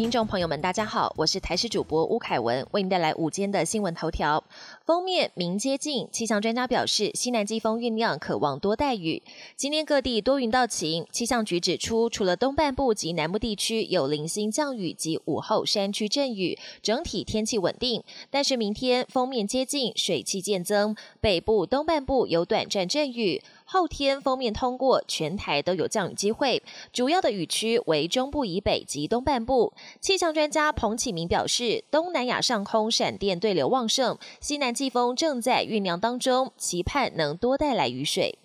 听众朋友们，大家好，我是台视主播吴凯文，为您带来午间的新闻头条。封面明接近，气象专家表示，西南季风酝酿，渴望多带雨。今天各地多云到晴，气象局指出，除了东半部及南部地区有零星降雨及午后山区阵雨，整体天气稳定。但是明天封面接近，水汽渐增，北部、东半部有短暂阵雨。后天封面通过，全台都有降雨机会，主要的雨区为中部以北及东半部。气象专家彭启明表示，东南亚上空闪电对流旺盛，西南季风正在酝酿当中，期盼能多带来雨水。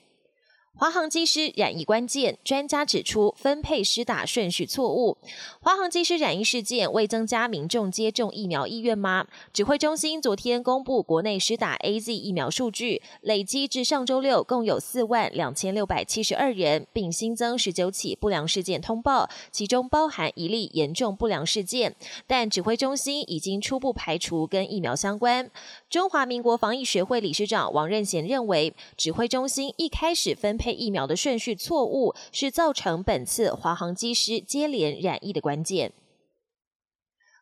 华航机师染疫关键，专家指出分配施打顺序错误。华航机师染疫事件为增加民众接种疫苗意愿吗？指挥中心昨天公布国内施打 A Z 疫苗数据，累积至上周六共有四万两千六百七十二人，并新增十九起不良事件通报，其中包含一例严重不良事件。但指挥中心已经初步排除跟疫苗相关。中华民国防疫学会理事长王任贤认为，指挥中心一开始分配。配疫苗的顺序错误，是造成本次华航机师接连染疫的关键。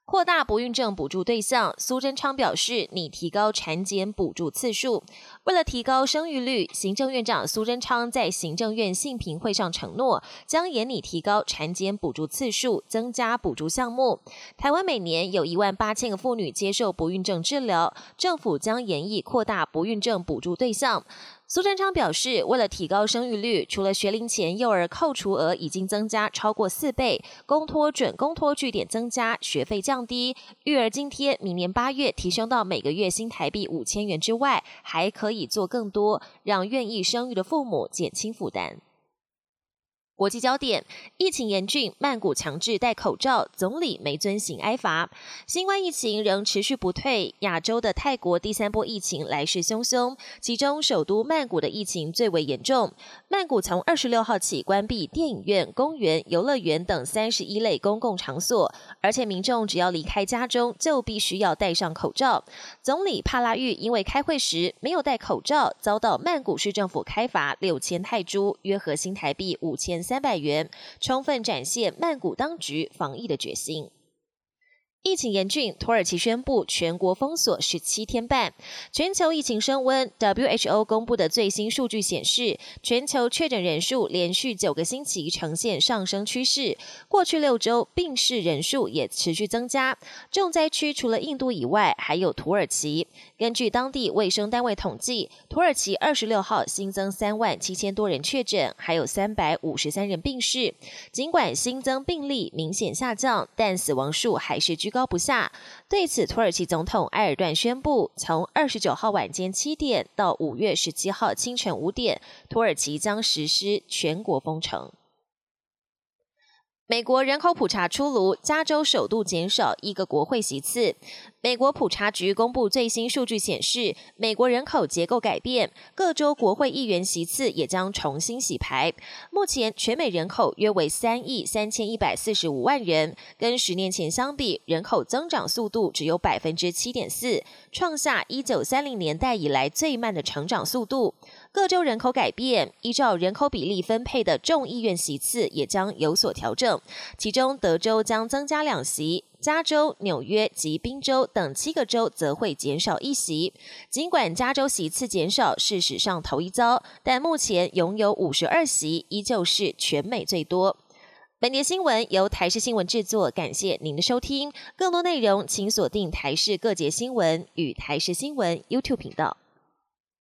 扩大不孕症补助对象，苏贞昌表示拟提高产检补助次数。为了提高生育率，行政院长苏贞昌在行政院信评会上承诺，将严拟提高产检补助次数，增加补助项目。台湾每年有一万八千个妇女接受不孕症治疗，政府将严议扩大不孕症补助对象。苏贞昌表示，为了提高生育率，除了学龄前幼儿扣除额已经增加超过四倍，公托准公托据点增加，学费降低，育儿津贴明年八月提升到每个月新台币五千元之外，还可以做更多，让愿意生育的父母减轻负担。国际焦点：疫情严峻，曼谷强制戴口罩，总理没遵行挨罚。新冠疫情仍持续不退，亚洲的泰国第三波疫情来势汹汹，其中首都曼谷的疫情最为严重。曼谷从二十六号起关闭电影院、公园、游乐园等三十一类公共场所，而且民众只要离开家中就必须要戴上口罩。总理帕拉育因为开会时没有戴口罩，遭到曼谷市政府开罚六千泰铢，约合新台币五千。三百元，充分展现曼谷当局防疫的决心。疫情严峻，土耳其宣布全国封锁十七天半。全球疫情升温，WHO 公布的最新数据显示，全球确诊人数连续九个星期呈现上升趋势。过去六周病逝人数也持续增加。重灾区除了印度以外，还有土耳其。根据当地卫生单位统计，土耳其二十六号新增三万七千多人确诊，还有三百五十三人病逝。尽管新增病例明显下降，但死亡数还是居高。不下。对此，土耳其总统埃尔段宣布，从二十九号晚间七点到五月十七号清晨五点，土耳其将实施全国封城。美国人口普查出炉，加州首度减少一个国会席次。美国普查局公布最新数据显示，美国人口结构改变，各州国会议员席次也将重新洗牌。目前全美人口约为三亿三千一百四十五万人，跟十年前相比，人口增长速度只有百分之七点四，创下一九三零年代以来最慢的成长速度。各州人口改变，依照人口比例分配的众议院席次也将有所调整，其中德州将增加两席。加州、纽约及宾州等七个州则会减少一席。尽管加州席次减少是史上头一遭，但目前拥有五十二席，依旧是全美最多。本节新闻由台视新闻制作，感谢您的收听。更多内容请锁定台视各节新闻与台视新闻 YouTube 频道。